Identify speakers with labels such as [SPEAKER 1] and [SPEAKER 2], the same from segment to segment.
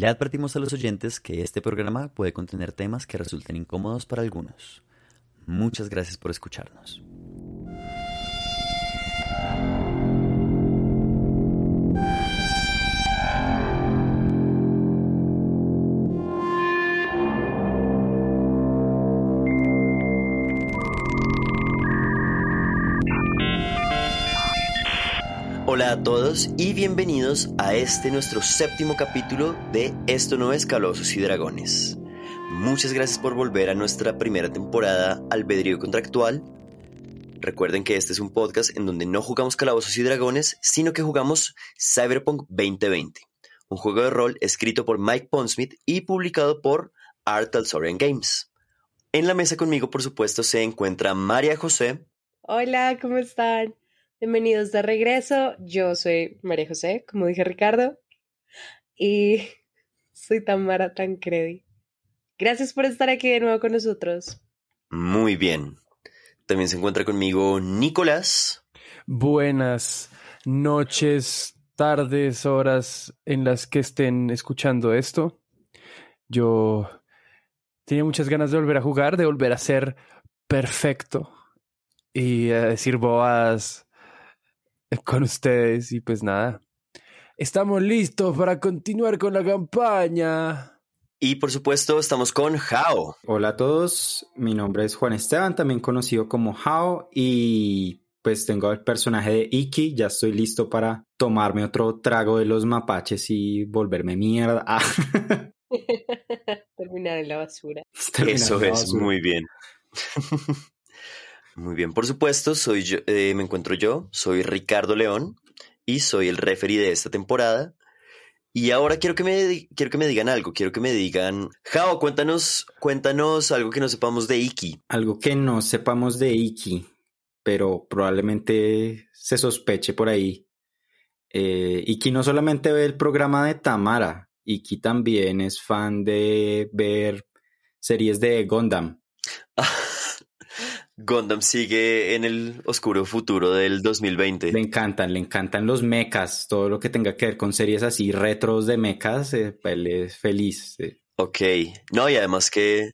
[SPEAKER 1] Le advertimos a los oyentes que este programa puede contener temas que resulten incómodos para algunos. Muchas gracias por escucharnos. Todos y bienvenidos a este nuestro séptimo capítulo de Esto no es Calabozos y Dragones. Muchas gracias por volver a nuestra primera temporada Albedrío Contractual. Recuerden que este es un podcast en donde no jugamos Calabozos y Dragones, sino que jugamos Cyberpunk 2020, un juego de rol escrito por Mike Pondsmith y publicado por Art Talsorian Games. En la mesa conmigo, por supuesto, se encuentra María José.
[SPEAKER 2] Hola, ¿cómo están? Bienvenidos de regreso. Yo soy María José, como dije Ricardo, y soy Tamara Tancredi. Gracias por estar aquí de nuevo con nosotros.
[SPEAKER 1] Muy bien. También se encuentra conmigo Nicolás.
[SPEAKER 3] Buenas noches, tardes, horas en las que estén escuchando esto. Yo tenía muchas ganas de volver a jugar, de volver a ser perfecto y a decir boas con ustedes y pues nada. Estamos listos para continuar con la campaña.
[SPEAKER 1] Y por supuesto estamos con Hao.
[SPEAKER 4] Hola a todos, mi nombre es Juan Esteban, también conocido como Hao y pues tengo el personaje de Iki, ya estoy listo para tomarme otro trago de los mapaches y volverme mierda.
[SPEAKER 2] Terminar en la basura.
[SPEAKER 1] Eso es, muy bien. Muy bien, por supuesto, soy yo, eh, me encuentro yo, soy Ricardo León y soy el referee de esta temporada. Y ahora quiero que me quiero que me digan algo, quiero que me digan, Jao, cuéntanos, cuéntanos algo que no sepamos de Iki.
[SPEAKER 4] Algo que no sepamos de Iki, pero probablemente se sospeche por ahí. Eh, Iki no solamente ve el programa de Tamara, Iki también es fan de ver series de Gundam.
[SPEAKER 1] Gundam sigue en el oscuro futuro del 2020.
[SPEAKER 4] Le encantan, le encantan los mechas, todo lo que tenga que ver con series así retros de mechas, eh, él es feliz.
[SPEAKER 1] Ok, no, y además que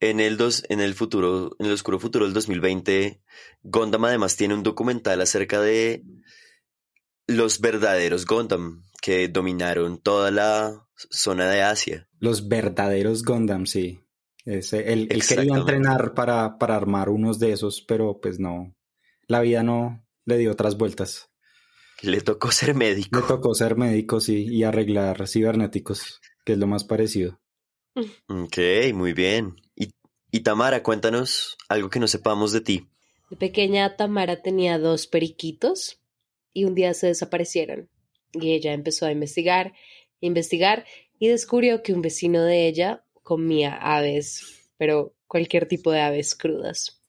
[SPEAKER 1] en el, dos, en el futuro, en el oscuro futuro del 2020, Gundam además tiene un documental acerca de los verdaderos Gundam que dominaron toda la zona de Asia.
[SPEAKER 4] Los verdaderos Gundam, sí. Ese, él, quería entrenar para, para armar unos de esos, pero pues no, la vida no le dio otras vueltas.
[SPEAKER 1] Le tocó ser médico.
[SPEAKER 4] Le tocó ser médico, sí, y arreglar cibernéticos, que es lo más parecido.
[SPEAKER 1] Ok, muy bien. Y, y Tamara, cuéntanos algo que no sepamos de ti.
[SPEAKER 2] De pequeña Tamara tenía dos periquitos y un día se desaparecieron. Y ella empezó a investigar, investigar y descubrió que un vecino de ella comía aves, pero cualquier tipo de aves crudas.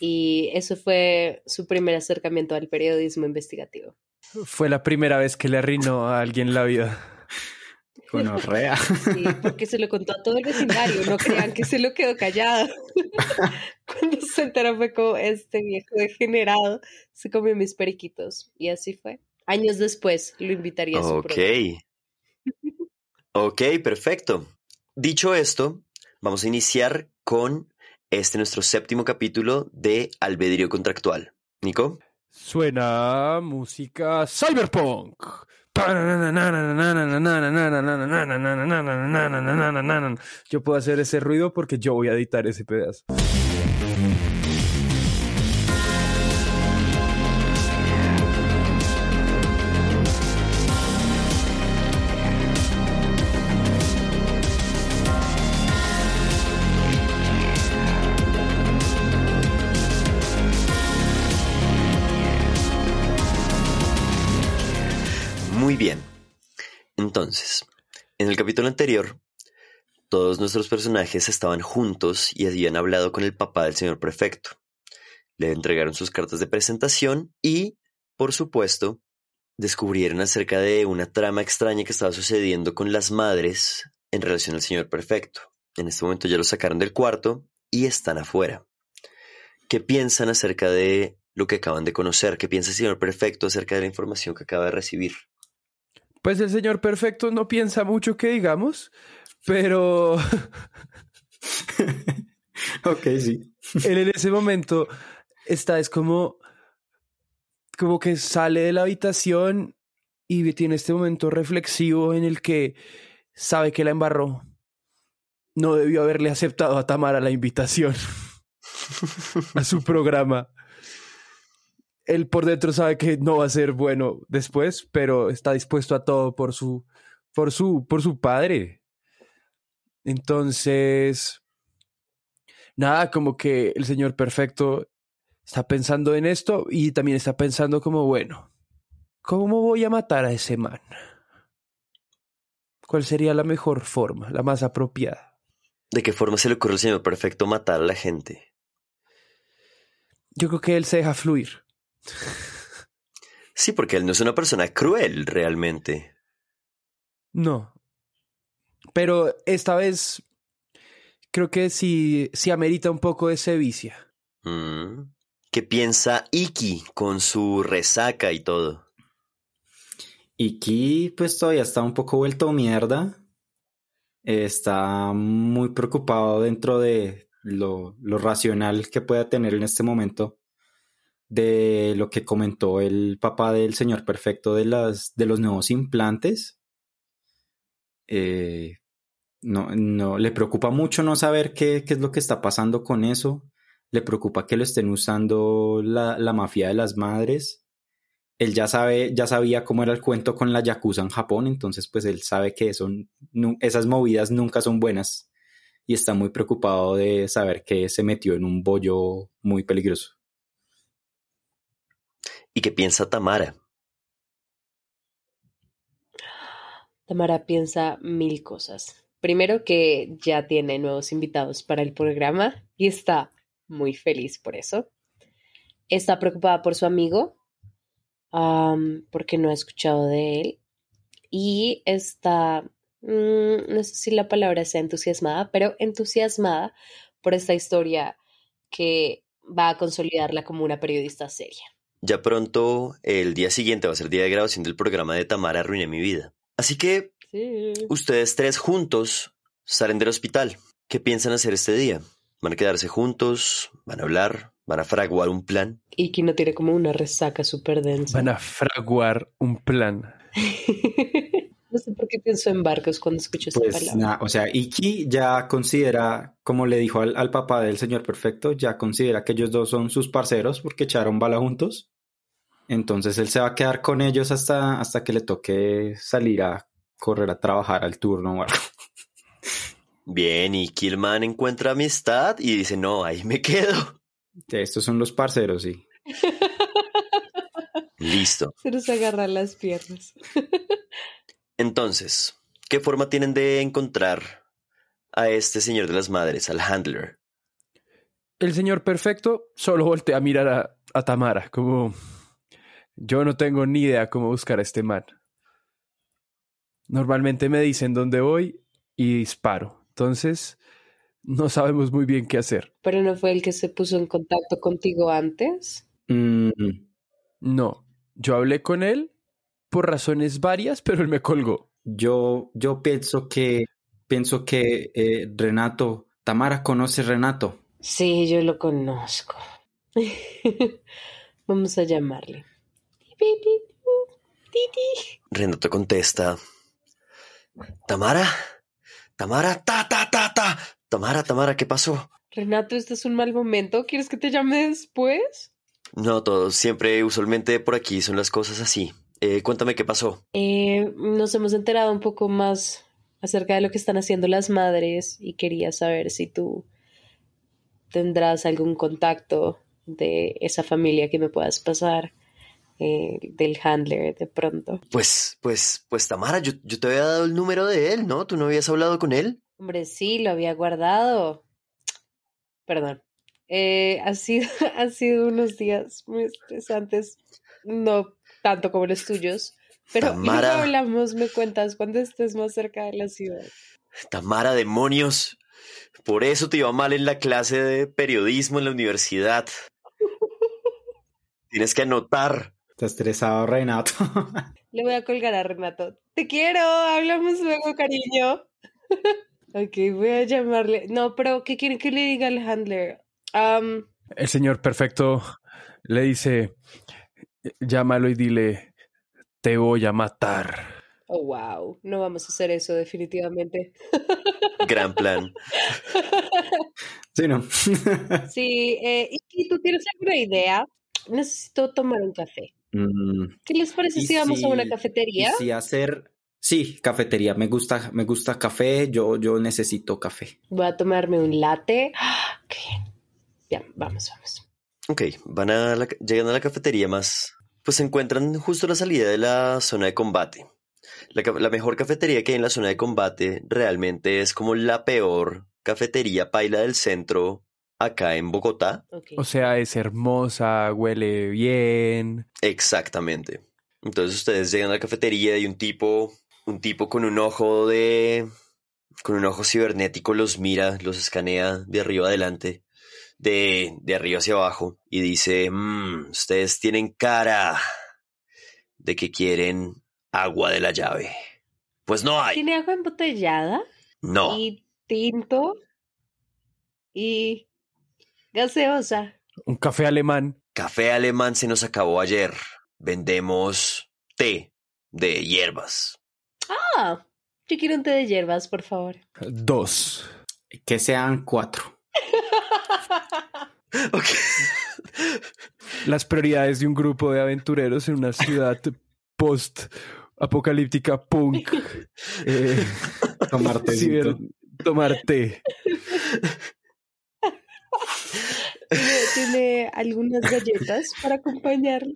[SPEAKER 2] Y eso fue su primer acercamiento al periodismo investigativo.
[SPEAKER 3] Fue la primera vez que le arruinó a alguien la vida.
[SPEAKER 4] Bueno, rea.
[SPEAKER 2] Sí, porque se lo contó a todo el vecindario, no crean que se lo quedó callado. Cuando se enteró fue como este viejo degenerado se comió mis periquitos. Y así fue. Años después lo invitaría a su
[SPEAKER 1] Ok. Ok, perfecto. Dicho esto, vamos a iniciar con este nuestro séptimo capítulo de Albedrío Contractual. Nico.
[SPEAKER 3] Suena música cyberpunk. Yo puedo hacer ese ruido porque yo voy a editar ese pedazo.
[SPEAKER 1] Entonces, en el capítulo anterior, todos nuestros personajes estaban juntos y habían hablado con el papá del señor prefecto. Le entregaron sus cartas de presentación y, por supuesto, descubrieron acerca de una trama extraña que estaba sucediendo con las madres en relación al señor prefecto. En este momento ya lo sacaron del cuarto y están afuera. ¿Qué piensan acerca de lo que acaban de conocer? ¿Qué piensa el señor prefecto acerca de la información que acaba de recibir?
[SPEAKER 3] Pues el señor perfecto no piensa mucho que digamos, pero
[SPEAKER 4] ok, sí.
[SPEAKER 3] él en ese momento está, es como, como que sale de la habitación y tiene este momento reflexivo en el que sabe que la embarró. No debió haberle aceptado a Tamara la invitación a su programa. Él por dentro sabe que no va a ser bueno después, pero está dispuesto a todo por su, por su, por su padre. Entonces, nada, como que el Señor Perfecto está pensando en esto y también está pensando como, bueno, ¿cómo voy a matar a ese man? ¿Cuál sería la mejor forma, la más apropiada?
[SPEAKER 1] ¿De qué forma se le ocurre al Señor Perfecto matar a la gente?
[SPEAKER 3] Yo creo que él se deja fluir.
[SPEAKER 1] Sí, porque él no es una persona cruel realmente.
[SPEAKER 3] No. Pero esta vez creo que sí, sí amerita un poco de sevicia.
[SPEAKER 1] Mm. ¿Qué piensa Iki con su resaca y todo?
[SPEAKER 4] Iki pues todavía está un poco vuelto mierda. Está muy preocupado dentro de lo, lo racional que pueda tener en este momento de lo que comentó el papá del señor perfecto de, las, de los nuevos implantes. Eh, no, no, le preocupa mucho no saber qué, qué, es lo que está pasando con eso. Le preocupa que lo estén usando la, la, mafia de las madres. Él ya sabe, ya sabía cómo era el cuento con la Yakuza en Japón, entonces pues él sabe que son, esas movidas nunca son buenas y está muy preocupado de saber que se metió en un bollo muy peligroso.
[SPEAKER 1] ¿Y qué piensa Tamara?
[SPEAKER 2] Tamara piensa mil cosas. Primero que ya tiene nuevos invitados para el programa y está muy feliz por eso. Está preocupada por su amigo porque no ha escuchado de él. Y está, mmm, no sé si la palabra sea entusiasmada, pero entusiasmada por esta historia que va a consolidarla como una periodista seria.
[SPEAKER 1] Ya pronto, el día siguiente va a ser día de grabación del programa de Tamara Arruiné mi vida. Así que sí. ustedes tres juntos salen del hospital. ¿Qué piensan hacer este día? ¿Van a quedarse juntos? ¿Van a hablar? ¿Van a fraguar un plan?
[SPEAKER 2] Iki no tiene como una resaca súper densa.
[SPEAKER 3] Van a fraguar un plan.
[SPEAKER 2] no sé por qué pienso en barcos cuando escucho esta
[SPEAKER 4] pues,
[SPEAKER 2] palabra.
[SPEAKER 4] Nah, o sea, Iki ya considera, como le dijo al, al, papá del señor perfecto, ya considera que ellos dos son sus parceros porque echaron bala juntos. Entonces él se va a quedar con ellos hasta, hasta que le toque salir a correr a trabajar al turno o algo.
[SPEAKER 1] Bien, y Killman encuentra amistad y dice, no, ahí me quedo.
[SPEAKER 4] Estos son los parceros, sí.
[SPEAKER 1] Listo.
[SPEAKER 2] Se nos agarran las piernas.
[SPEAKER 1] Entonces, ¿qué forma tienen de encontrar a este señor de las madres, al handler?
[SPEAKER 3] El señor perfecto solo voltea a mirar a, a Tamara, como yo no tengo ni idea cómo buscar a este man. Normalmente me dicen dónde voy y disparo. Entonces, no sabemos muy bien qué hacer.
[SPEAKER 2] ¿Pero no fue el que se puso en contacto contigo antes?
[SPEAKER 4] Mm,
[SPEAKER 3] No, yo hablé con él por razones varias, pero él me colgó.
[SPEAKER 4] yo, yo pienso que, pienso que eh, Renato, Tamara conoce a Renato.
[SPEAKER 2] Sí, yo lo conozco. Vamos a llamarle.
[SPEAKER 1] Renato contesta. Tamara, Tamara, ta, ta, ta, ta. Tamara, Tamara, ¿qué pasó?
[SPEAKER 2] Renato, este es un mal momento. ¿Quieres que te llame después?
[SPEAKER 1] No, todos. Siempre, usualmente por aquí son las cosas así. Eh, cuéntame qué pasó.
[SPEAKER 2] Eh, nos hemos enterado un poco más acerca de lo que están haciendo las madres y quería saber si tú tendrás algún contacto de esa familia que me puedas pasar, eh, del handler de pronto.
[SPEAKER 1] Pues, pues, pues Tamara, yo, yo te había dado el número de él, ¿no? ¿Tú no habías hablado con él?
[SPEAKER 2] Hombre, sí, lo había guardado. Perdón. Eh, ha, sido, ha sido unos días muy estresantes, no tanto como los tuyos, pero
[SPEAKER 1] Tamara.
[SPEAKER 2] luego hablamos, me cuentas cuando estés más cerca de la ciudad.
[SPEAKER 1] Tamara, demonios. Por eso te iba mal en la clase de periodismo en la universidad. Tienes que anotar.
[SPEAKER 4] Está estresado Renato.
[SPEAKER 2] Le voy a colgar a Renato. Te quiero, hablamos luego, cariño. ok, voy a llamarle. No, pero ¿qué quieren que le diga al handler? Um,
[SPEAKER 3] El señor perfecto le dice, llámalo y dile, te voy a matar.
[SPEAKER 2] oh, wow. No vamos a hacer eso, definitivamente.
[SPEAKER 1] Gran plan.
[SPEAKER 4] Sí, ¿no?
[SPEAKER 2] Sí, eh, ¿y tú tienes alguna idea? Necesito tomar un café.
[SPEAKER 4] Mm,
[SPEAKER 2] ¿Qué les parece
[SPEAKER 4] ¿Y
[SPEAKER 2] si vamos a una cafetería?
[SPEAKER 4] y si hacer... Sí, cafetería. Me gusta, me gusta café. Yo, yo necesito café.
[SPEAKER 2] Voy a tomarme un latte. ¡Ah! Qué bien. Ya, vamos, vamos.
[SPEAKER 1] Ok, van a la, llegan a la cafetería más, pues se encuentran justo a la salida de la zona de combate. La, mejor cafetería que hay en la zona de combate realmente es como la peor cafetería paila del centro acá en Bogotá.
[SPEAKER 2] Ok.
[SPEAKER 3] O sea, es hermosa, huele bien.
[SPEAKER 1] Exactamente. Entonces ustedes llegan a la cafetería y un tipo, un tipo con un ojo de, con un ojo cibernético los mira, los escanea de arriba adelante, de, de arriba hacia abajo y dice, "Mm, ustedes tienen cara de que quieren agua de la llave. Pues no hay.
[SPEAKER 2] ¿Tiene agua embotellada?
[SPEAKER 1] No.
[SPEAKER 2] Y tinto. Y gaseosa.
[SPEAKER 3] Un café alemán.
[SPEAKER 1] Café alemán se nos acabó ayer. Vendemos té de hierbas.
[SPEAKER 2] Ah, yo quiero un té de hierbas, por favor.
[SPEAKER 3] Dos.
[SPEAKER 4] Que sean cuatro.
[SPEAKER 3] Las prioridades de un grupo de aventureros en una ciudad post-apocalíptica punk. Eh,
[SPEAKER 4] Tomar tecito.
[SPEAKER 3] ciber- tomar té.
[SPEAKER 2] ¿Tiene, tiene algunas galletas para acompañarlo?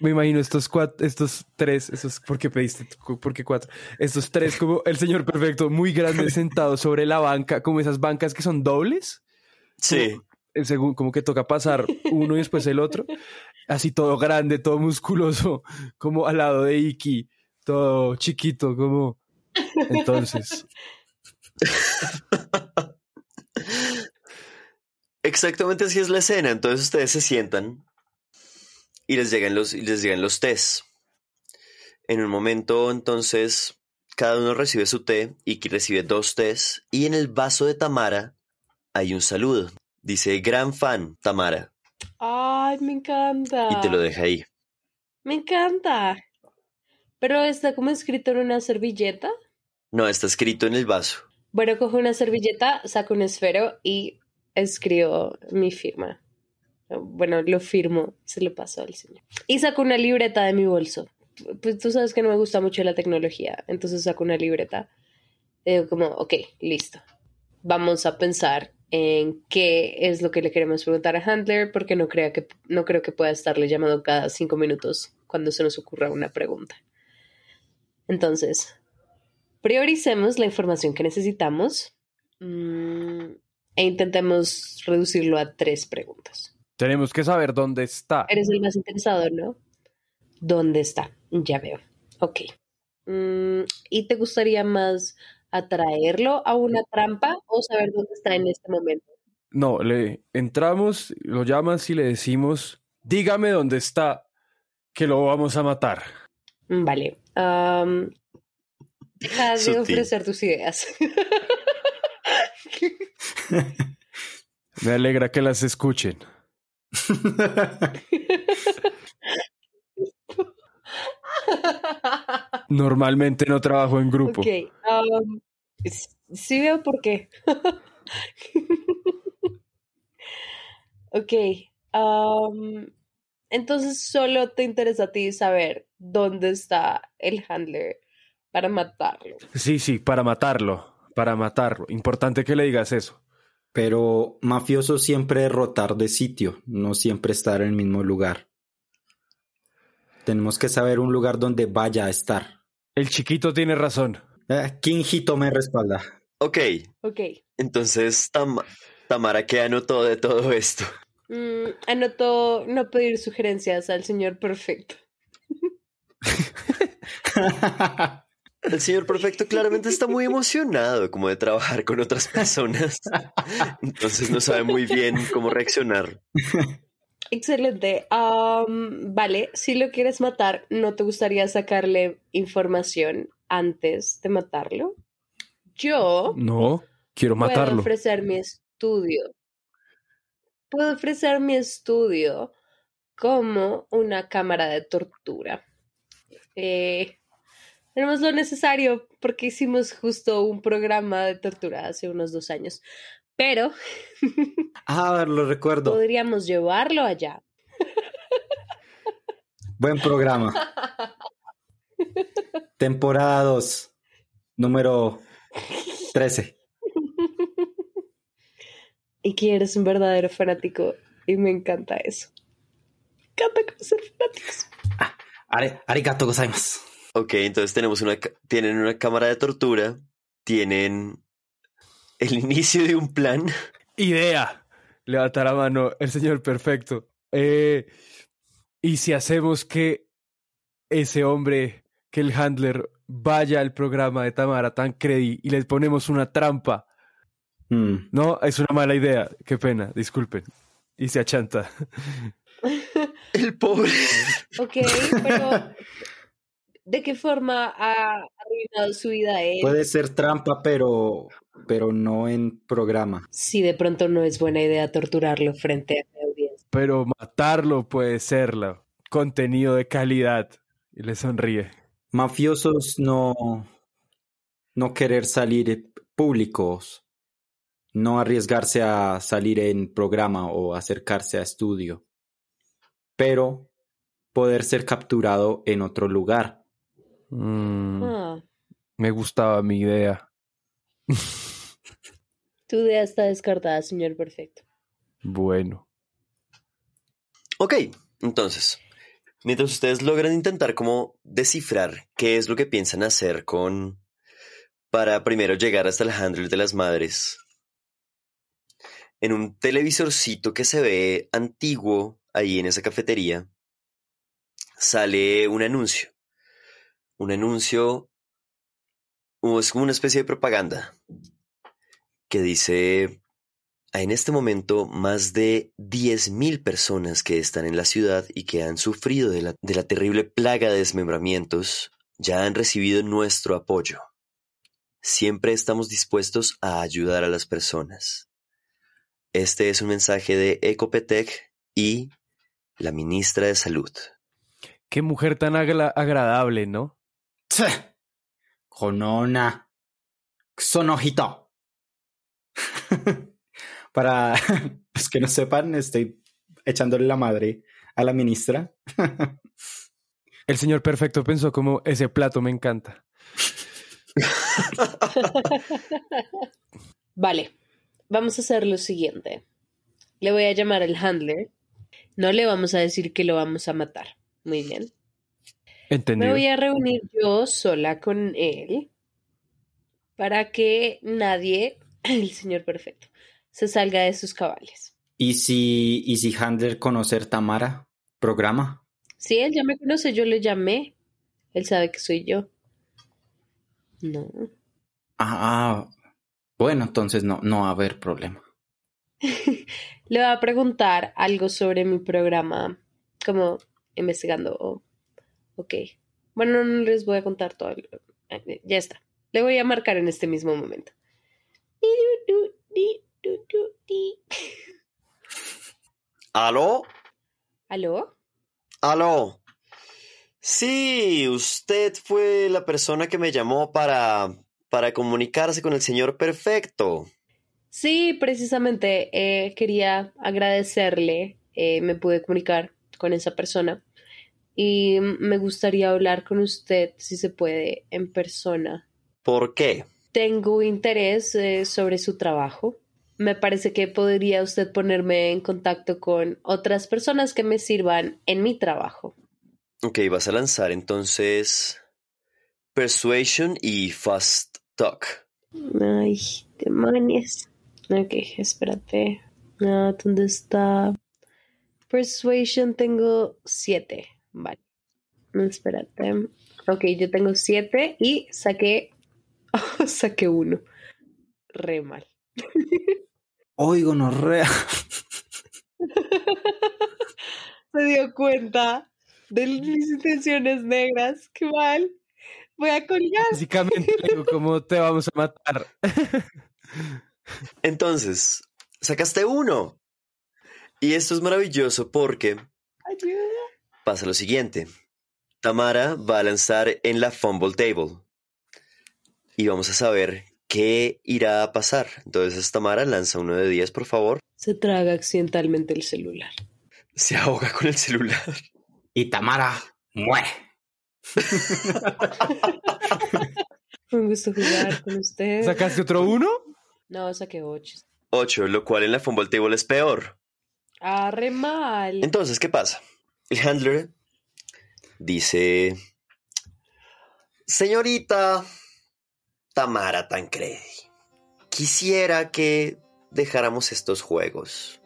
[SPEAKER 3] Me imagino estos cuatro, estos tres, esos, ¿por qué pediste? ¿Por qué cuatro? Estos tres, como el señor perfecto, muy grande, sentado sobre la banca, como esas bancas que son dobles.
[SPEAKER 1] Sí.
[SPEAKER 3] eh, según como que toca pasar uno y después el otro, así todo grande, todo musculoso, como al lado de Iki, todo chiquito, como entonces.
[SPEAKER 1] Exactamente así es la escena. Entonces ustedes se sientan y les llegan los, y les llegan los tés. En un momento, entonces, cada uno recibe su té. Iki recibe dos tés. Y en el vaso de Tamara hay un saludo. Dice, gran fan, Tamara.
[SPEAKER 2] Ay, me encanta.
[SPEAKER 1] Y te lo deja ahí.
[SPEAKER 2] Me encanta. Pero está como escrito en una servilleta.
[SPEAKER 1] No, está escrito en el vaso.
[SPEAKER 2] Bueno, cojo una servilleta, saco un esfero y escribo mi firma. Bueno, lo firmo, se lo paso al señor. Y saco una libreta de mi bolso. Pues tú sabes que no me gusta mucho la tecnología, entonces saco una libreta. Digo como, ok, listo. Vamos a pensar en qué es lo que le queremos preguntar a Handler, porque no, que, no creo que pueda estarle llamando cada cinco minutos cuando se nos ocurra una pregunta. Entonces, prioricemos la información que necesitamos mm, e intentemos reducirlo a tres preguntas.
[SPEAKER 3] Tenemos que saber dónde está.
[SPEAKER 2] Eres el más interesado, ¿no? ¿Dónde está? Ya veo. Ok. Mm, ¿Y te gustaría más atraerlo a una trampa o saber dónde está en este momento?
[SPEAKER 3] No, le entramos, lo llamas y le decimos, dígame dónde está, que lo vamos a matar.
[SPEAKER 2] Mm, Vale. Am, deja de
[SPEAKER 1] Sutil.
[SPEAKER 2] ofrecer tus ideas.
[SPEAKER 3] Me alegra que las escuchen. Normalmente no trabajo en grupo.
[SPEAKER 2] Ok. s- sí veo por qué. ok. am, entonces solo te interesa a ti saber dónde está el handler para matarlo.
[SPEAKER 3] Sí, sí, para matarlo, para matarlo. Importante que le digas eso.
[SPEAKER 4] Pero mafioso siempre rotar de sitio, no siempre estar en el mismo lugar. Tenemos que saber un lugar donde vaya a estar.
[SPEAKER 3] El chiquito tiene razón.
[SPEAKER 4] Eh, Kinjito me respalda.
[SPEAKER 1] Ok,
[SPEAKER 2] Ok.
[SPEAKER 1] entonces Tam- Tamara, ¿qué anotó de todo esto?
[SPEAKER 2] Mm, anotó no pedir sugerencias al señor perfecto.
[SPEAKER 1] El señor perfecto claramente está muy emocionado como de trabajar con otras personas. Entonces no sabe muy bien cómo reaccionar.
[SPEAKER 2] Excelente. Vale, si lo quieres matar, ¿no te gustaría sacarle información antes de matarlo? Yo
[SPEAKER 3] No, quiero
[SPEAKER 2] puedo
[SPEAKER 3] matarlo.
[SPEAKER 2] ofrecer mi estudio. Puedo ofrecer mi estudio como una cámara de tortura. Eh, tenemos lo necesario porque hicimos justo un programa de tortura hace unos dos años. Pero
[SPEAKER 4] Ah, lo recuerdo.
[SPEAKER 2] podríamos llevarlo allá.
[SPEAKER 4] Buen programa. Temporada 2, número 13.
[SPEAKER 2] Y que eres un verdadero fanático. Y me encanta eso. Me encanta conocer fanáticos.
[SPEAKER 4] Are, arigato gozaimasu.
[SPEAKER 1] Ok, entonces tenemos una, tienen una cámara de tortura, tienen el inicio de un plan.
[SPEAKER 3] Idea. Levanta la mano el señor perfecto. Eh, y si hacemos que ese hombre, que el handler, vaya al programa de Tamara Tancredi y les ponemos una trampa.
[SPEAKER 4] Mm,
[SPEAKER 3] No, es una mala idea. Qué pena, disculpen. Y se achanta.
[SPEAKER 1] El pobre.
[SPEAKER 2] Ok, pero ¿de qué forma ha arruinado su vida él?
[SPEAKER 4] Puede ser trampa, pero, pero no en programa.
[SPEAKER 2] Si de pronto no es buena idea torturarlo frente a la audiencia.
[SPEAKER 3] Pero matarlo puede serlo. Contenido de calidad. Y le sonríe.
[SPEAKER 4] Mafiosos no, no querer salir públicos, no arriesgarse a salir en programa o acercarse a estudio, pero poder ser capturado en otro lugar.
[SPEAKER 3] Mm,
[SPEAKER 2] Ah,
[SPEAKER 3] me gustaba mi idea.
[SPEAKER 2] tu idea está descartada, señor perfecto.
[SPEAKER 3] Bueno.
[SPEAKER 1] Ok, entonces, mientras ustedes logran intentar como descifrar qué es lo que piensan hacer con para primero llegar hasta el handler de las madres, en un televisorcito que se ve antiguo ahí en esa cafetería, sale un anuncio. Un anuncio, es como una especie de propaganda que dice en este momento, más de 10.000 personas que están en la ciudad y que han sufrido de la, terrible plaga de desmembramientos ya han recibido nuestro apoyo. Siempre estamos dispuestos a ayudar a las personas. Este es un mensaje de Ecopetec y la ministra de Salud.
[SPEAKER 3] Qué mujer tan agra- agradable, ¿no?
[SPEAKER 4] ¡Tse! Konona. Sonohito. Para los que no sepan, estoy echándole la madre a la ministra.
[SPEAKER 3] El señor perfecto pensó como ese plato me encanta.
[SPEAKER 2] Vale, vamos a hacer lo siguiente. Le voy a llamar al handler. No le vamos a decir que lo vamos a matar. Muy bien. Me voy a reunir yo sola con él para que nadie, el señor perfecto, se salga de sus cabales.
[SPEAKER 4] ¿Y si, y si Handler conocer Tamara? ¿Programa?
[SPEAKER 2] Si él ya me conoce, yo le llamé. Él sabe que soy yo. No.
[SPEAKER 4] Ah, ah, bueno, entonces no, no va a haber problema.
[SPEAKER 2] Le voy a preguntar algo sobre mi programa, como investigando. Ok. Bueno, no les voy a contar todo. Eh, Ya está. Le voy a marcar en este mismo momento.
[SPEAKER 1] ¿Aló?
[SPEAKER 2] ¿Aló?
[SPEAKER 1] ¿Aló? Sí, usted fue la persona que me llamó para, para comunicarse con el señor perfecto.
[SPEAKER 2] Sí, precisamente eh, quería agradecerle. eh, me pude comunicar con esa persona y me gustaría hablar con usted, si se puede, en persona.
[SPEAKER 1] ¿Por qué?
[SPEAKER 2] Tengo interés eh, sobre su trabajo. Me parece que podría usted ponerme en contacto con otras personas que me sirvan en mi trabajo.
[SPEAKER 1] Ok, vas a lanzar entonces Persuasion y Fast Talk.
[SPEAKER 2] Ay, demonios. Ok, espérate. Ah, ¿Dónde está? Persuasion tengo siete. Vale. Espérate. Ok, yo tengo siete y saqué. saqué uno. Re mal.
[SPEAKER 4] Oigo, no rea.
[SPEAKER 2] se dio cuenta de mis intenciones negras. Qué mal. Voy a colgar.
[SPEAKER 3] Básicamente, ¿cómo te vamos a matar?
[SPEAKER 1] Entonces, sacaste uno. Y esto es maravilloso porque
[SPEAKER 2] Ayuda.
[SPEAKER 1] Pasa lo siguiente. Tamara va a lanzar en la Fumble Table. Y vamos a saber qué irá a pasar. Entonces, Tamara lanza uno de 10, por favor.
[SPEAKER 2] Se traga accidentalmente el celular.
[SPEAKER 1] Se ahoga con el celular.
[SPEAKER 4] Y Tamara muere.
[SPEAKER 2] Fue un gusto jugar con ustedes.
[SPEAKER 3] ¿Sacaste otro uno?
[SPEAKER 2] No, saqué ocho.
[SPEAKER 1] 8, lo cual en la Fumble Table es peor.
[SPEAKER 2] Arre mal.
[SPEAKER 1] Entonces, ¿qué pasa? El handler dice, señorita Tamara Tancredi, quisiera que dejáramos estos juegos.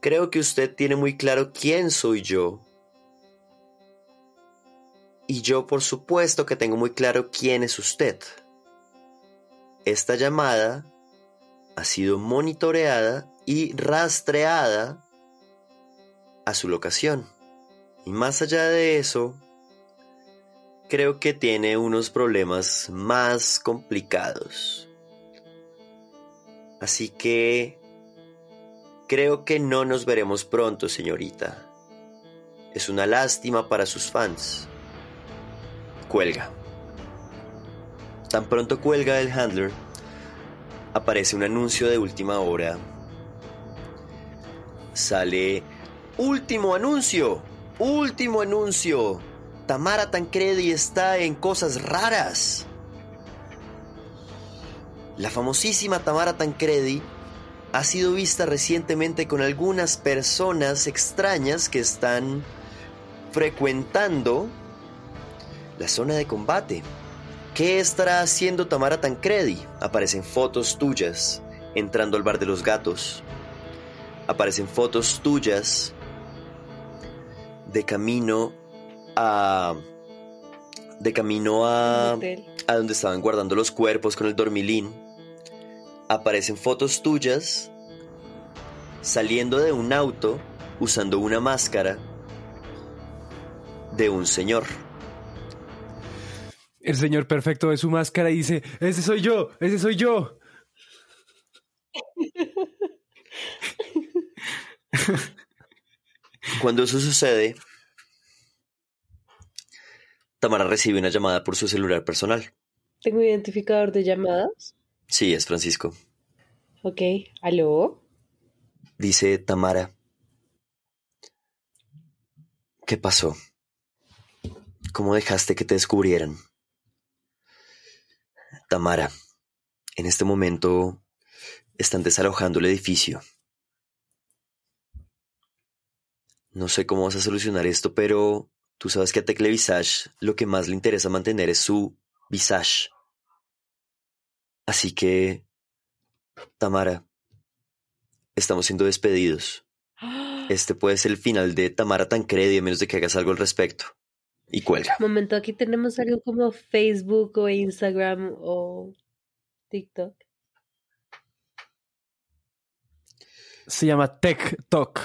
[SPEAKER 1] Creo que usted tiene muy claro quién soy yo. Y yo, por supuesto, que tengo muy claro quién es usted. Esta llamada ha sido monitoreada y rastreada a su locación. Y más allá de eso, creo que tiene unos problemas más complicados. Así que creo que no nos veremos pronto, señorita. Es una lástima para sus fans. Cuelga. Tan pronto cuelga el handler, aparece un anuncio de última hora. Sale último anuncio, último anuncio. Tamara Tancredi está en cosas raras. La famosísima Tamara Tancredi ha sido vista recientemente con algunas personas extrañas que están frecuentando la zona de combate. ¿Qué estará haciendo Tamara Tancredi? Aparecen fotos tuyas entrando al bar de los gatos. Aparecen fotos tuyas de camino a de camino a a donde estaban guardando los cuerpos con el dormilín. Aparecen fotos tuyas saliendo de un auto usando una máscara de un señor.
[SPEAKER 3] El señor perfecto de su máscara y dice, ese soy yo, ese soy yo.
[SPEAKER 1] Cuando eso sucede, Tamara recibe una llamada por su celular personal.
[SPEAKER 2] Tengo identificador de llamadas.
[SPEAKER 1] Sí, es Francisco.
[SPEAKER 2] Ok. ¿Aló?
[SPEAKER 1] Dice Tamara. ¿Qué pasó? ¿Cómo dejaste que te descubrieran? Tamara, en este momento están desalojando el edificio. No sé cómo vas a solucionar esto, pero tú sabes que a Tecle Visage lo que más le interesa mantener es su visage. Así que, Tamara, estamos siendo despedidos. Este puede ser el final de Tamara Tancredi a menos de que hagas algo al respecto. Y cuelga.
[SPEAKER 2] Momento, aquí tenemos algo como Facebook o Instagram o TikTok.
[SPEAKER 3] Se llama Tech Talk.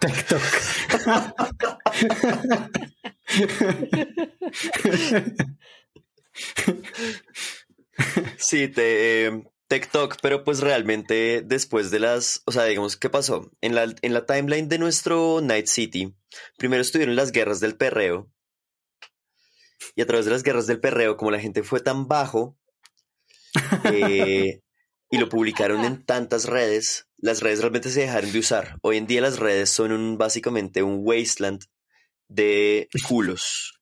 [SPEAKER 4] TikTok.
[SPEAKER 1] Sí, te, eh, TikTok, pero pues realmente después de las, o sea, digamos, ¿qué pasó? En la, en la timeline de nuestro Night City, primero estuvieron las guerras del perreo. Y a través de las guerras del perreo, como la gente fue tan bajo eh, y lo publicaron en tantas redes, las redes realmente se dejaron de usar. Hoy en día las redes son un, básicamente un wasteland de culos.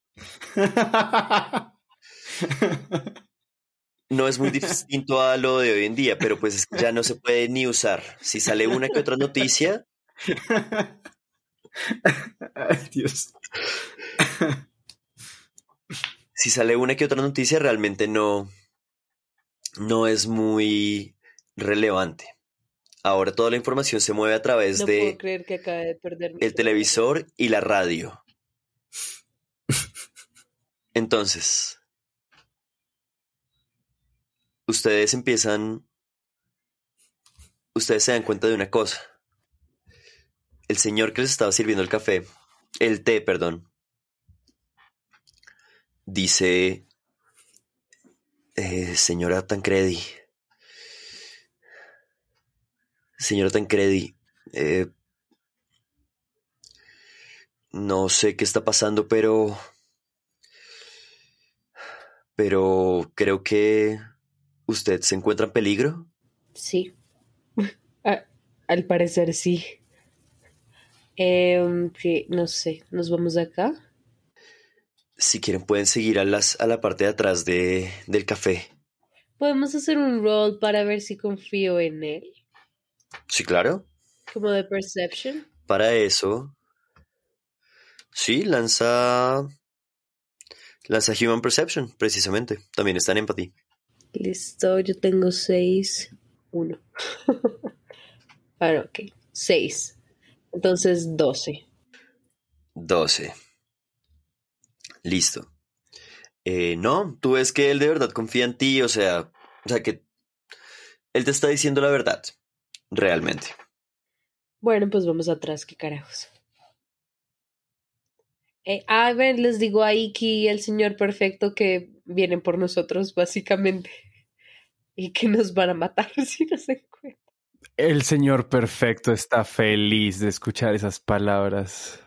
[SPEAKER 1] No es muy distinto a lo de hoy en día, pero pues ya no se puede ni usar. Si sale una que otra noticia,
[SPEAKER 4] Ay, Dios.
[SPEAKER 1] si sale una que otra noticia, realmente no, no es muy relevante. Ahora toda la información se mueve a través
[SPEAKER 2] No
[SPEAKER 1] de
[SPEAKER 2] puedo creer que acabe de perder
[SPEAKER 1] el televisor y la radio. Entonces, ustedes empiezan, ustedes se dan cuenta de una cosa. el señor que les estaba sirviendo el café, el té, perdón, dice, eh, señora Tancredi, señora Tancredi, eh, no sé qué está pasando, pero... Pero creo que usted se encuentra en peligro.
[SPEAKER 2] Sí. A- al parecer sí. Em, no sé, ¿nos vamos de acá?
[SPEAKER 1] Si quieren pueden seguir a, las, a la parte de atrás de, del café.
[SPEAKER 2] Podemos hacer un roll para ver si confío en él,
[SPEAKER 1] Sí, claro.
[SPEAKER 2] como de perception.
[SPEAKER 1] Para eso... Sí, lanza... Lanza Human Perception, precisamente. También está en Empathy.
[SPEAKER 2] Listo, yo tengo seis. Uno. Bueno, ok. Seis. Entonces, doce.
[SPEAKER 1] 12. Listo. Eh, no, tú ves que él de verdad confía en ti, o sea, o sea que él te está diciendo la verdad, realmente.
[SPEAKER 2] Bueno, pues vamos atrás, qué carajos. Eh, a ver, les digo a Iki y el señor perfecto que vienen por nosotros, básicamente. Y que nos van a matar si nos encuentran.
[SPEAKER 3] El señor perfecto está feliz de escuchar esas palabras.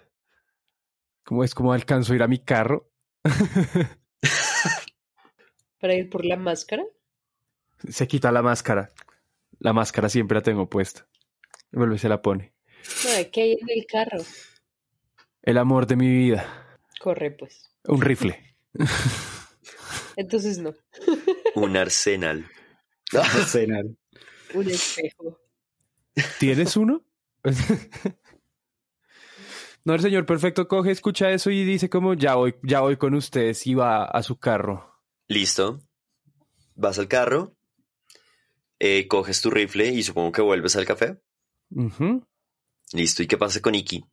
[SPEAKER 3] ¿Cómo es como alcanzo a ir a mi carro?
[SPEAKER 2] Para ir por la máscara.
[SPEAKER 3] Se quita la máscara. La máscara siempre la tengo puesta. Y vuelve y se la pone.
[SPEAKER 2] No, ¿qué hay en el carro?
[SPEAKER 3] El amor de mi vida.
[SPEAKER 2] Corre, pues.
[SPEAKER 3] Un rifle.
[SPEAKER 2] Entonces no.
[SPEAKER 1] Un arsenal.
[SPEAKER 4] Arsenal.
[SPEAKER 2] Un espejo.
[SPEAKER 3] ¿Tienes uno? No, el señor perfecto coge, escucha eso y dice como ya voy, ya voy con ustedes y va a su carro.
[SPEAKER 1] Listo. Vas al carro, eh, coges tu rifle y supongo que vuelves al café. Listo. ¿Y qué pasa con Iki?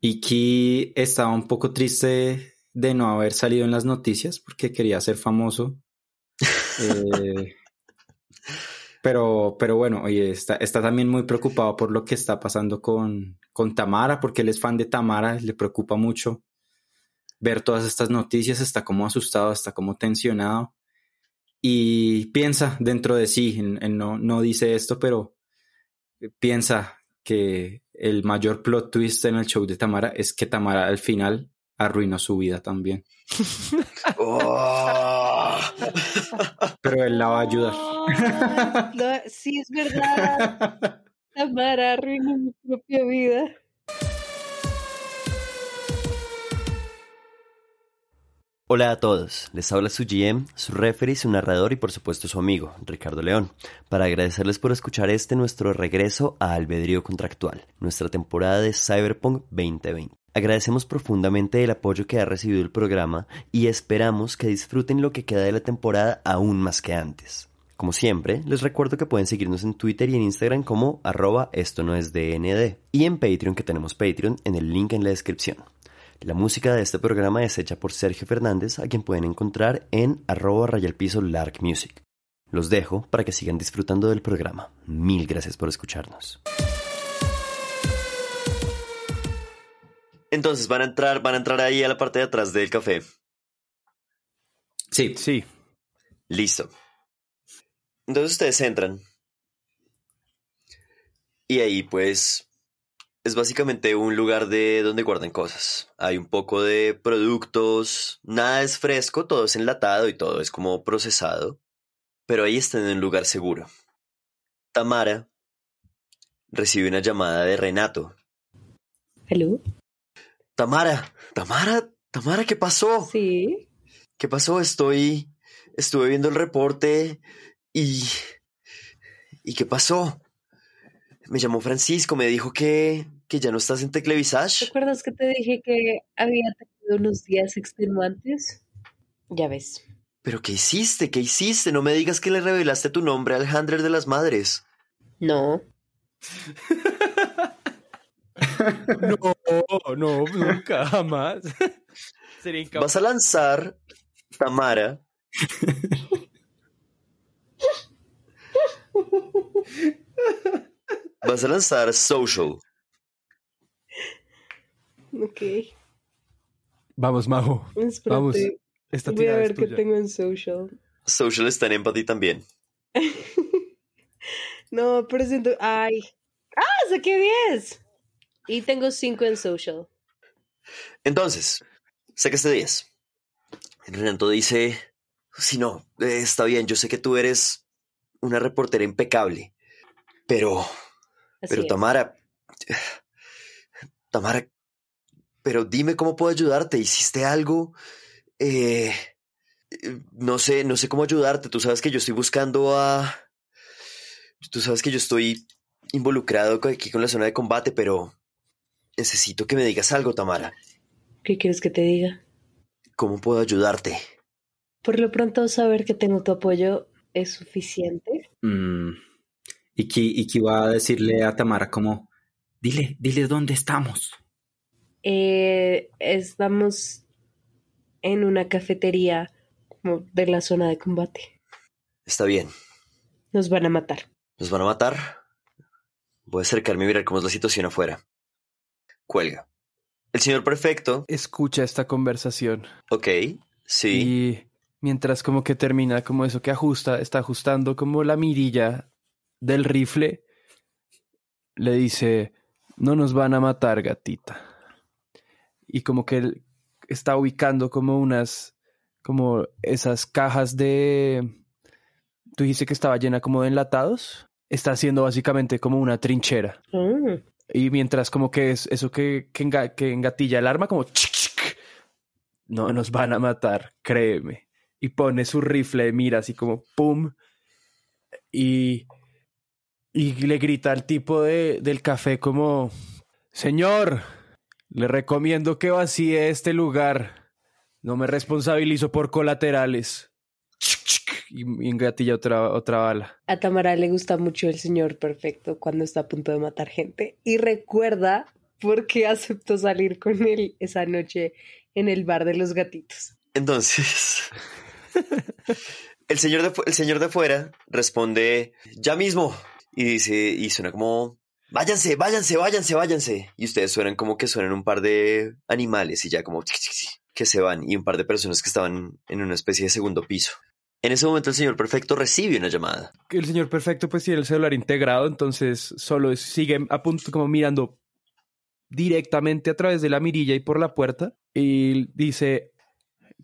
[SPEAKER 4] Iki estaba un poco triste de no haber salido en las noticias porque quería ser famoso. Eh, pero, pero bueno, oye, está, está también muy preocupado por lo que está pasando con, con Tamara, porque él es fan de Tamara, le preocupa mucho ver todas estas noticias, está como asustado, está como tensionado y piensa dentro de sí, él, no, no dice esto, pero piensa que el mayor plot twist en el show de Tamara es que Tamara al final arruinó su vida también.
[SPEAKER 1] ¡Oh!
[SPEAKER 4] Pero él la va a ayudar.
[SPEAKER 2] No, sí, es verdad. Tamara arruinó mi propia vida.
[SPEAKER 1] Hola a todos, les habla su GM, su referee, su narrador y por supuesto su amigo, Ricardo León, para agradecerles por escuchar este nuestro regreso a Albedrío Contractual, nuestra temporada de Cyberpunk 2020. Agradecemos profundamente el apoyo que ha recibido el programa y esperamos que disfruten lo que queda de la temporada aún más que antes. Como siempre, les recuerdo que pueden seguirnos en Twitter y en Instagram como arroba esto no es DND y en Patreon que tenemos Patreon en el link en la descripción. La música de este programa es hecha por Sergio Fernández, a quien pueden encontrar en arroba rayalpiso Lark Music. Los dejo para que sigan disfrutando del programa. Mil gracias por escucharnos. Entonces van a entrar, van a entrar ahí a la parte de atrás del café.
[SPEAKER 4] Sí,
[SPEAKER 3] Sí.
[SPEAKER 1] Listo. Entonces ustedes entran. Y ahí pues es básicamente un lugar de donde guardan cosas. Hay un poco de productos, nada es fresco, todo es enlatado y todo es como procesado. Pero ahí están en un lugar seguro. Tamara recibe una llamada de Renato.
[SPEAKER 2] ¿Hello?
[SPEAKER 1] Tamara, Tamara, Tamara, ¿qué pasó?
[SPEAKER 2] Sí.
[SPEAKER 1] ¿Qué pasó? Estoy. Estuve viendo el reporte y. ¿Y qué pasó? Me llamó Francisco, me dijo que, que ya no estás en
[SPEAKER 2] ¿Te
[SPEAKER 1] Teclevisage.
[SPEAKER 2] acuerdas que te dije que había tenido unos días extenuantes? Ya ves.
[SPEAKER 1] ¿Pero qué hiciste? ¿Qué hiciste? No me digas que le revelaste tu nombre al handler de las madres.
[SPEAKER 2] No.
[SPEAKER 3] No, no, nunca, jamás. Sería incapaz.
[SPEAKER 1] Vas a lanzar, Tamara. Vas a lanzar Social.
[SPEAKER 2] Ok.
[SPEAKER 3] Vamos, Majo.
[SPEAKER 2] Espérate.
[SPEAKER 3] Vamos. Esta
[SPEAKER 2] Voy a ver qué tengo en social.
[SPEAKER 1] Social está en empathy también.
[SPEAKER 2] No, pero siento. ¡Ay! ¡Ah! ¡Saqué 10! Y tengo 5 en social.
[SPEAKER 1] Entonces, sacaste 10. Renato dice, si no, eh, está bien, yo sé que tú eres una reportera impecable, pero,
[SPEAKER 2] Así
[SPEAKER 1] pero
[SPEAKER 2] es.
[SPEAKER 1] Tamara, Tamara, pero dime cómo puedo ayudarte, ¿hiciste algo? Eh, no sé, no sé cómo ayudarte, tú sabes que yo estoy buscando a... Tú sabes que yo estoy involucrado aquí con la zona de combate, pero necesito que me digas algo, Tamara.
[SPEAKER 2] ¿Qué quieres que te diga?
[SPEAKER 1] ¿Cómo puedo ayudarte?
[SPEAKER 2] Por lo pronto, saber que tengo tu apoyo es suficiente.
[SPEAKER 4] Mm, Iki, Iki va a decirle a Tamara como, dile, dile dónde estamos.
[SPEAKER 2] Eh, estamos en una cafetería como de la zona de combate.
[SPEAKER 1] Está bien.
[SPEAKER 2] Nos van a matar.
[SPEAKER 1] ¿Nos van a matar? Voy a acercarme y mirar cómo es la situación afuera. Cuelga. El señor perfecto.
[SPEAKER 3] Escucha esta conversación.
[SPEAKER 1] Ok. Sí.
[SPEAKER 3] Y mientras como que termina como eso que ajusta, está ajustando como la mirilla del rifle, le dice, no nos van a matar, gatita. Y como que él está ubicando como unas, como esas cajas de... Tú dijiste que estaba llena como de enlatados. Está haciendo básicamente como una trinchera.
[SPEAKER 2] Mm.
[SPEAKER 3] Y mientras como que es eso que, que, enga- que engatilla el arma, como... chic, chic, no nos van a matar, créeme. Y pone su rifle, mira así como ¡pum! Y, y le grita al tipo de, del café como... Señor, le recomiendo que vacíe este lugar. No me responsabilizo por colaterales. Y, engatilla otra, otra bala.
[SPEAKER 2] A Tamara le gusta mucho el señor perfecto cuando está a punto de matar gente y recuerda por qué aceptó salir con él esa noche en el bar de los gatitos.
[SPEAKER 1] Entonces. el, señor de, el señor de afuera responde. Ya mismo. Y dice. Y suena como. Váyanse, váyanse, váyanse, váyanse. Y ustedes suenan como que suenan un par de animales y ya como que se van. Y un par de personas que estaban en una especie de segundo piso. En ese momento el señor perfecto recibe una llamada.
[SPEAKER 3] El señor perfecto pues tiene el celular integrado, entonces solo sigue a punto como mirando directamente a través de la mirilla y por la puerta y dice,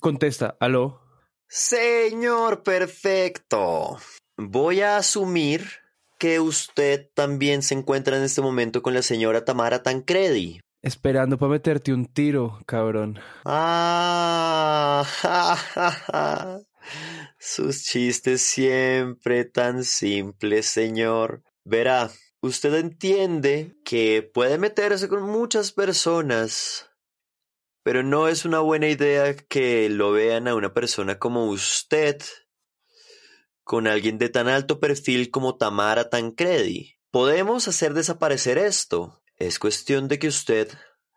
[SPEAKER 3] contesta, aló.
[SPEAKER 1] Señor perfecto, voy a asumir que usted también se encuentra en este momento con la señora Tamara Tancredi.
[SPEAKER 3] Esperando para meterte un tiro, cabrón.
[SPEAKER 1] Ah, ja, ja, ja. sus chistes siempre tan simples, señor. Verá, usted entiende que puede meterse con muchas personas, pero no es una buena idea que lo vean a una persona como usted con alguien de tan alto perfil como Tamara Tancredi. Podemos hacer desaparecer esto. Es cuestión de que usted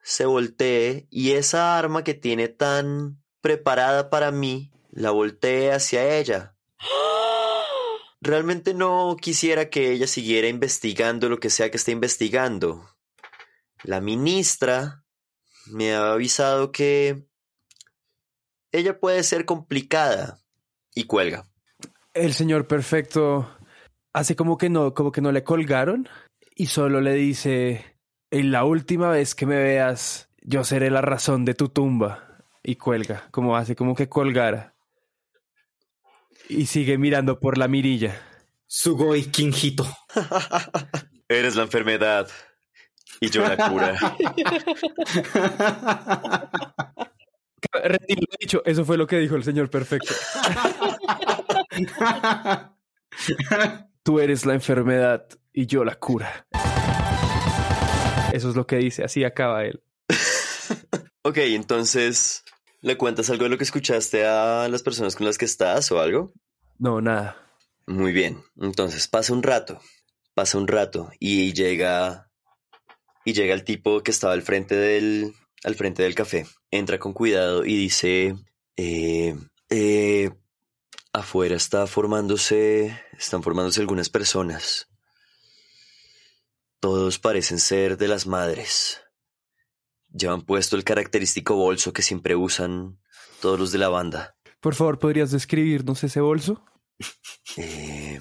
[SPEAKER 1] se voltee y esa arma que tiene tan preparada para mí la voltee hacia ella. Realmente no quisiera que ella siguiera investigando lo que sea que esté investigando. La ministra me ha avisado que ella puede ser complicada y cuelga.
[SPEAKER 3] El señor perfecto hace como que no, como que no le colgaron y solo le dice, en la última vez que me veas, yo seré la razón de tu tumba. Y cuelga, como hace como que colgara. Y sigue mirando por la mirilla.
[SPEAKER 4] Sugoi Kinjito.
[SPEAKER 1] Eres la enfermedad y yo la cura.
[SPEAKER 3] Retiro dicho, eso fue lo que dijo el señor perfecto. Tú eres la enfermedad y yo la cura. Eso es lo que dice, así acaba él.
[SPEAKER 1] ok, entonces, ¿le cuentas algo de lo que escuchaste a las personas con las que estás o algo?
[SPEAKER 3] No, nada.
[SPEAKER 1] Muy bien, entonces pasa un rato, pasa un rato y llega y llega el tipo que estaba al frente del al frente del café. Entra con cuidado y dice, eh, eh, afuera está formándose, están formándose algunas personas. Todos parecen ser de las madres. Llevan puesto el característico bolso que siempre usan todos los de la banda.
[SPEAKER 3] Por favor, ¿podrías describirnos ese bolso?
[SPEAKER 1] Eh,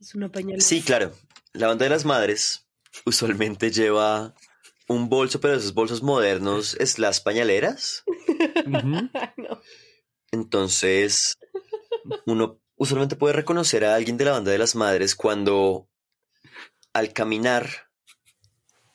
[SPEAKER 2] Es una pañalera.
[SPEAKER 1] sí, claro. La banda de las madres usualmente lleva un bolso, pero esos bolsos modernos es las pañaleras.
[SPEAKER 2] No.
[SPEAKER 1] Entonces, uno usualmente puede reconocer a alguien de la banda de las madres cuando al caminar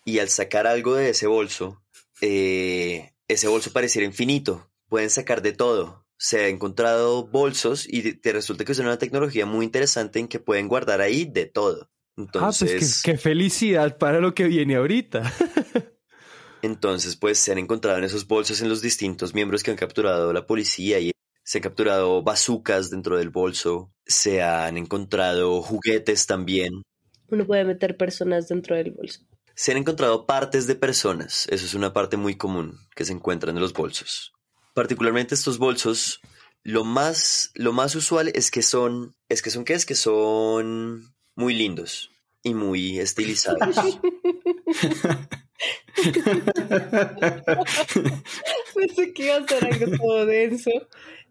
[SPEAKER 1] y al sacar algo de ese bolso, eh, ese bolso pareciera infinito. Pueden sacar de todo. Se ha encontrado bolsos y te resulta que es una tecnología muy interesante en que pueden guardar ahí de todo.
[SPEAKER 3] Ah,
[SPEAKER 1] Entonces,
[SPEAKER 3] pues qué, qué felicidad para lo que viene ahorita.
[SPEAKER 1] Entonces, pues se han encontrado en esos bolsos en los distintos miembros que han capturado la policía y se han capturado bazucas dentro del bolso, se han encontrado juguetes también,
[SPEAKER 2] Uno puede meter personas dentro del bolso.
[SPEAKER 1] se han encontrado partes de personas, eso es una parte muy común que se encuentran en los bolsos. Particularmente estos bolsos, lo más, lo más usual es que son, es que son, ¿qué es? Que son muy lindos y muy estilizados.
[SPEAKER 2] Pensé que iba a ser algo todo denso.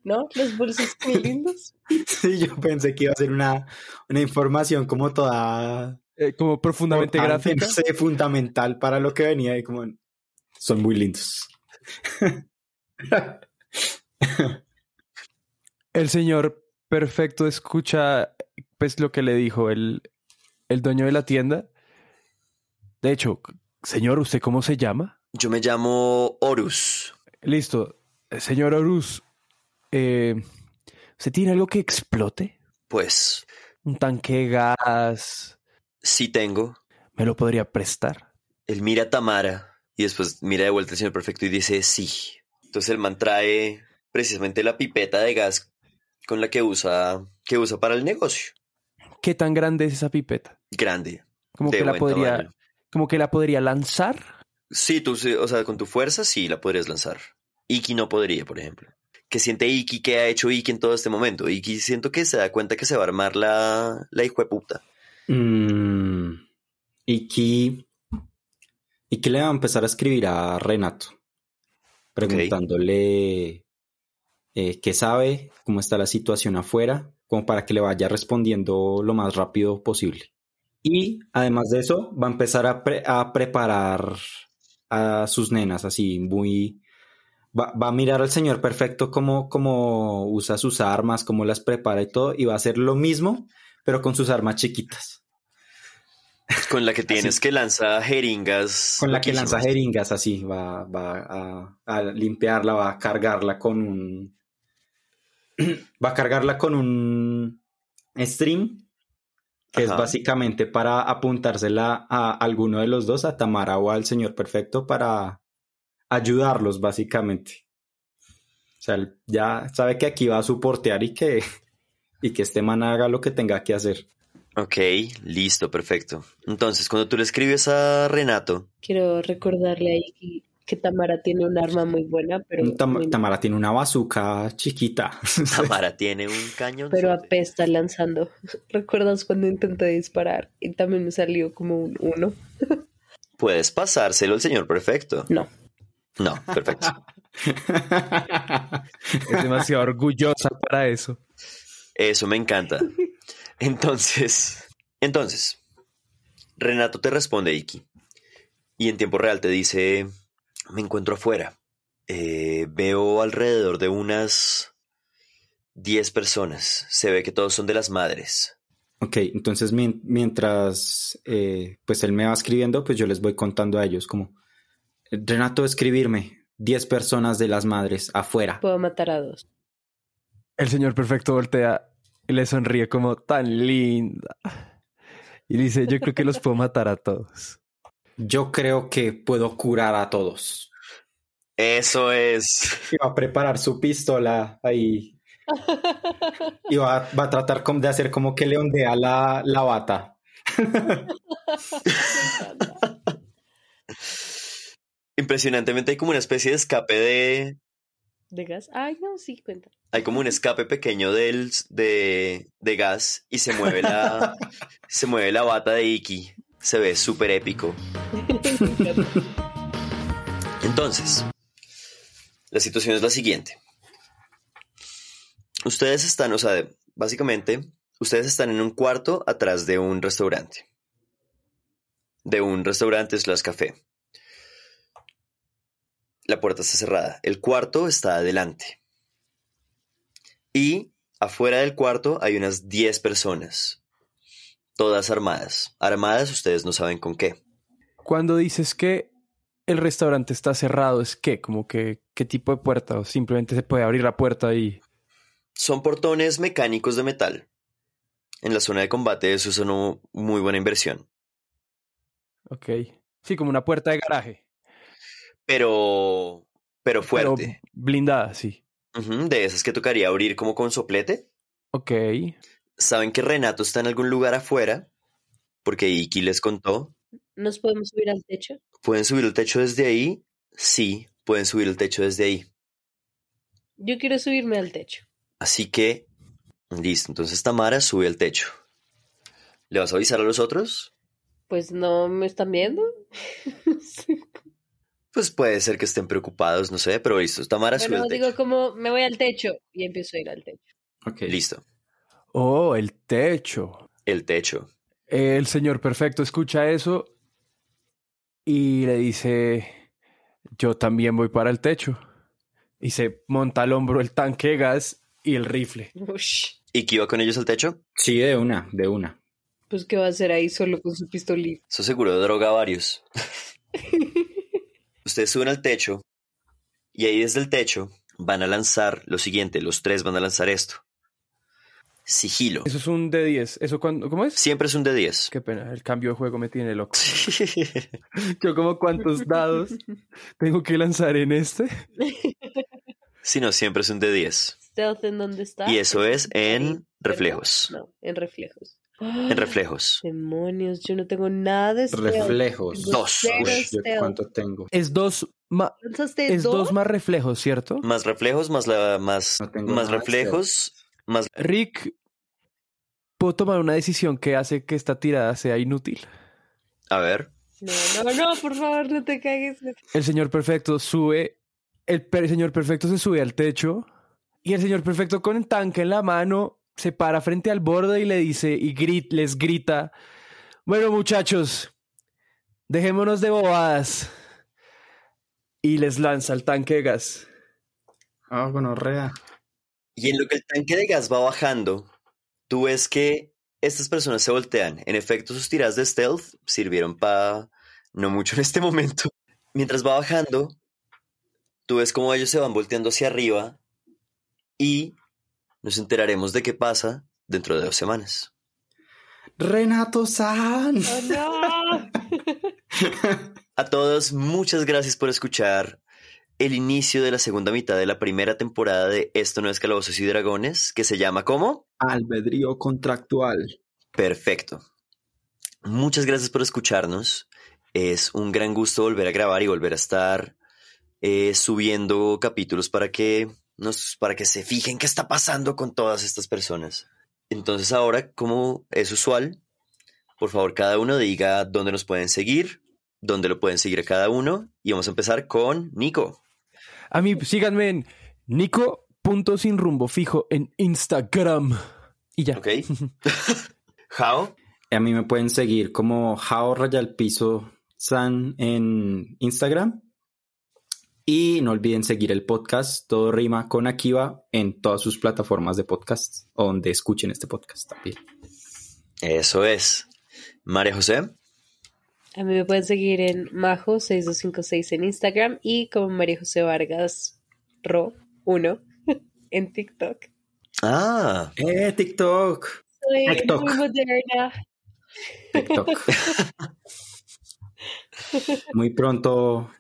[SPEAKER 2] ¿No? Los bolsos muy lindos.
[SPEAKER 4] Sí, yo pensé que iba a ser una, una información como toda
[SPEAKER 3] Eh, como profundamente
[SPEAKER 4] importante,
[SPEAKER 3] gráfica.
[SPEAKER 4] no sé, fundamental para lo que venía y como son muy lindos.
[SPEAKER 3] El señor perfecto escucha pues lo que le dijo el, el dueño de la tienda. De hecho, señor, ¿usted cómo se llama?
[SPEAKER 1] Yo me llamo Horus.
[SPEAKER 3] Listo. Señor Horus, eh, ¿usted tiene algo que explote?
[SPEAKER 1] Pues
[SPEAKER 3] ¿Un tanque de gas?
[SPEAKER 1] sí tengo.
[SPEAKER 3] ¿Me lo podría prestar?
[SPEAKER 1] Él mira a Tamara y después mira de vuelta al señor perfecto y dice sí. Entonces el man trae precisamente la pipeta de gas con la que usa, que usa para el negocio.
[SPEAKER 3] ¿Qué tan grande es esa pipeta?
[SPEAKER 1] Grande.
[SPEAKER 3] Como que la podría,
[SPEAKER 1] tamaño.
[SPEAKER 3] como que la podría lanzar.
[SPEAKER 1] Sí, tú, sí, o sea, con tu fuerza sí la podrías lanzar. Iki no podría, por ejemplo. ¿Qué siente Iki? ¿Qué ha hecho Iki en todo este momento? Iki siento que se da cuenta que se va a armar la, la hijo de puta.
[SPEAKER 4] Mm, y que y que le va a empezar a escribir a Renato, preguntándole eh, qué sabe, cómo está la situación afuera, como para que le vaya respondiendo lo más rápido posible. Y además de eso, va a empezar a, pre- a preparar a sus nenas así muy... Va, va a mirar al señor perfecto cómo, cómo usa sus armas, cómo las prepara y todo, y va a hacer lo mismo, pero con sus armas chiquitas.
[SPEAKER 1] Con la que tienes que lanzar jeringas.
[SPEAKER 4] Con la que lanza jeringas así, va, va a, a limpiarla, va a cargarla con un... va a cargarla con un stream, que es básicamente para apuntársela a alguno de los dos, a Tamara o al Señor Perfecto, para ayudarlos básicamente. O sea, él ya sabe que aquí va a soportear y que, y que este man haga lo que tenga que hacer.
[SPEAKER 1] Ok, listo, perfecto. Entonces, cuando tú le escribes a Renato,
[SPEAKER 2] Quiero recordarle ahí que, que Tamara tiene un arma muy buena, pero,
[SPEAKER 4] Tam-
[SPEAKER 2] muy-
[SPEAKER 4] Tamara tiene una bazuca chiquita.
[SPEAKER 1] Tamara tiene un cañón.
[SPEAKER 2] pero apesta lanzando. ¿Recuerdas cuando intenté disparar y también me salió como un uno?
[SPEAKER 1] Puedes pasárselo al señor perfecto.
[SPEAKER 2] No.
[SPEAKER 1] No, perfecto.
[SPEAKER 3] Es demasiado orgullosa para eso.
[SPEAKER 1] Eso me encanta. Entonces, entonces, Renato te responde, Iki. Y en tiempo real te dice, me encuentro afuera. Eh, veo alrededor de unas 10 personas. Se ve que todos son de las madres.
[SPEAKER 4] Ok, entonces mien- mientras eh, pues él me va escribiendo, pues yo les voy contando a ellos como, Renato, escribirme, 10 personas de las madres afuera.
[SPEAKER 2] Puedo matar a dos.
[SPEAKER 3] El señor perfecto voltea y le sonríe como tan linda. Y dice, yo creo que los puedo matar a todos.
[SPEAKER 4] Yo creo que puedo curar a todos.
[SPEAKER 1] Eso es.
[SPEAKER 4] Y va a preparar su pistola ahí. Y va, va a tratar de hacer como que le ondea la, la bata.
[SPEAKER 1] Impresionantemente hay como una especie de escape de...
[SPEAKER 2] ¿De gas? Ay, no, sí, cuenta.
[SPEAKER 1] Hay como un escape pequeño del, de, de gas y se mueve la, se mueve la bata de Iki. Se ve súper épico. Entonces, la situación es la siguiente. Ustedes están, o sea, básicamente, ustedes están en un cuarto atrás de un restaurante. De un restaurante slash café. La puerta está cerrada. El cuarto está adelante. Y afuera del cuarto hay unas 10 personas. Todas armadas. Armadas ustedes no saben con qué.
[SPEAKER 3] Cuando dices que el restaurante está cerrado, ¿es qué? Como que, ¿qué tipo de puerta? ¿O simplemente se puede abrir la puerta y...?
[SPEAKER 1] Son portones mecánicos de metal. En la zona de combate eso es una muy buena inversión.
[SPEAKER 3] Ok. Sí, como una puerta de garaje.
[SPEAKER 1] Pero... Pero
[SPEAKER 3] Pero
[SPEAKER 1] fuerte.
[SPEAKER 3] blindada, sí.
[SPEAKER 1] De esas que tocaría abrir como con soplete.
[SPEAKER 3] Ok.
[SPEAKER 1] Saben que Renato está en algún lugar afuera. Porque Iki les contó.
[SPEAKER 2] ¿Nos podemos subir al techo?
[SPEAKER 1] ¿Pueden subir el techo desde ahí? Sí, pueden subir el techo desde ahí.
[SPEAKER 2] Yo quiero subirme al techo.
[SPEAKER 1] Así que, listo. Entonces Tamara sube al techo. ¿Le vas a avisar a los otros?
[SPEAKER 2] Pues no me están viendo.
[SPEAKER 1] Pues puede ser que estén preocupados, no sé, pero listo. Tamara sube
[SPEAKER 2] bueno,
[SPEAKER 1] al techo.
[SPEAKER 2] digo como me voy al techo y empiezo a ir al techo.
[SPEAKER 4] Ok.
[SPEAKER 1] Listo.
[SPEAKER 3] Oh, el techo.
[SPEAKER 1] El techo.
[SPEAKER 3] El señor perfecto escucha eso y le dice, yo también voy para el techo. Y se monta al hombro el tanque de gas y el rifle.
[SPEAKER 2] Ush.
[SPEAKER 1] ¿Y qué iba con ellos al techo?
[SPEAKER 4] Sí, de una, de una.
[SPEAKER 2] Pues qué va a hacer ahí solo con su pistolita.
[SPEAKER 1] Eso seguro droga a varios. Ustedes suben al techo y ahí desde el techo van a lanzar lo siguiente. Los tres van a lanzar esto. Sigilo.
[SPEAKER 3] Eso es un D10. ¿Eso cuándo? ¿Cómo es?
[SPEAKER 1] Siempre es un de 10.
[SPEAKER 3] Qué pena, el cambio de juego me tiene loco. Yo como cuántos dados tengo que lanzar en este.
[SPEAKER 1] Si no, siempre es un de 10.
[SPEAKER 2] ¿Stealth en dónde está?
[SPEAKER 1] Y eso es en reflejos.
[SPEAKER 2] No, en reflejos.
[SPEAKER 1] En reflejos.
[SPEAKER 2] Demonios, yo no tengo nada de stealth.
[SPEAKER 4] Reflejos.
[SPEAKER 2] Tengo
[SPEAKER 1] Dos.
[SPEAKER 4] Uy, ¿yo
[SPEAKER 2] stealth.
[SPEAKER 4] ¿Cuánto tengo?
[SPEAKER 3] Es dos, ma-
[SPEAKER 2] ¿Lanzaste
[SPEAKER 3] es dos más reflejos, ¿cierto?
[SPEAKER 1] Más reflejos, más la más,
[SPEAKER 4] No
[SPEAKER 1] más
[SPEAKER 4] de
[SPEAKER 1] reflejos, más
[SPEAKER 3] Rick, ¿puedo tomar una decisión que hace que esta tirada sea inútil?
[SPEAKER 1] a ver.
[SPEAKER 2] No, no, no, por favor, no te cagues.
[SPEAKER 3] El señor perfecto sube, el, señor perfecto se sube al techo y el señor perfecto con el tanque en la mano se para frente al borde y le dice y grit, les grita, bueno muchachos, dejémonos de bobadas y les lanza el tanque de gas.
[SPEAKER 4] Ah, bueno, rea.
[SPEAKER 1] Y en lo que el tanque de gas va bajando, tú ves que estas personas se voltean. En efecto, sus tiradas de stealth sirvieron para no mucho en este momento. Mientras va bajando, tú ves cómo ellos se van volteando hacia arriba y nos enteraremos de qué pasa dentro de dos semanas.
[SPEAKER 4] Renato San.
[SPEAKER 2] ¡Oh, no!
[SPEAKER 1] A todos, muchas gracias por escuchar el inicio de la segunda mitad de la primera temporada de Esto no es Calabozos y Dragones, que se llama ¿cómo?
[SPEAKER 4] Albedrío contractual.
[SPEAKER 1] Perfecto. Muchas gracias por escucharnos. Es un gran gusto volver a grabar y volver a estar eh, subiendo capítulos para que, nos, para que se fijen qué está pasando con todas estas personas. Entonces ahora, como es usual, por favor cada uno diga dónde nos pueden seguir, dónde lo pueden seguir a cada uno. Y vamos a empezar con Nico.
[SPEAKER 3] A mí síganme en Nico punto sin rumbo fijo en Instagram. Y ya.
[SPEAKER 1] ¿Ok? Jao.
[SPEAKER 4] A mí me pueden seguir como Jao Raya al Piso San en Instagram. Y no olviden seguir el podcast Todo Rima con Akiva en todas sus plataformas de podcast o donde escuchen este podcast también.
[SPEAKER 1] Eso es. María José.
[SPEAKER 2] A mí me pueden seguir en Majo6256 en Instagram y como María José Vargas Ro 1 en TikTok.
[SPEAKER 1] Ah,
[SPEAKER 4] ¡Eh, TikTok!
[SPEAKER 2] Soy
[SPEAKER 4] TikTok.
[SPEAKER 2] muy moderna.
[SPEAKER 4] TikTok. Muy pronto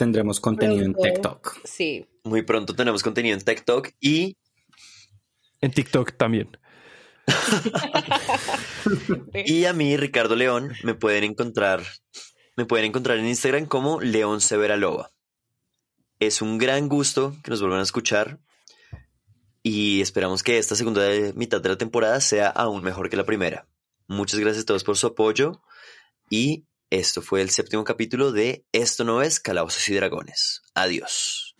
[SPEAKER 4] tendremos contenido en. TikTok.
[SPEAKER 2] Sí.
[SPEAKER 1] muy pronto tenemos contenido en TikTok y
[SPEAKER 3] En TikTok también.
[SPEAKER 1] Y a mí, Ricardo León, me pueden encontrar, me pueden encontrar en Instagram como León Severa Loba. Es un gran gusto que nos vuelvan a escuchar y esperamos que esta segunda mitad de la temporada sea aún mejor que la primera. Muchas gracias a todos por su apoyo y Esto fue el séptimo capítulo de Esto no es Calabozos y Dragones. Adiós.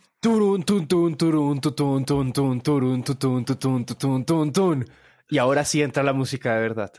[SPEAKER 3] Y ahora sí entra la música de verdad.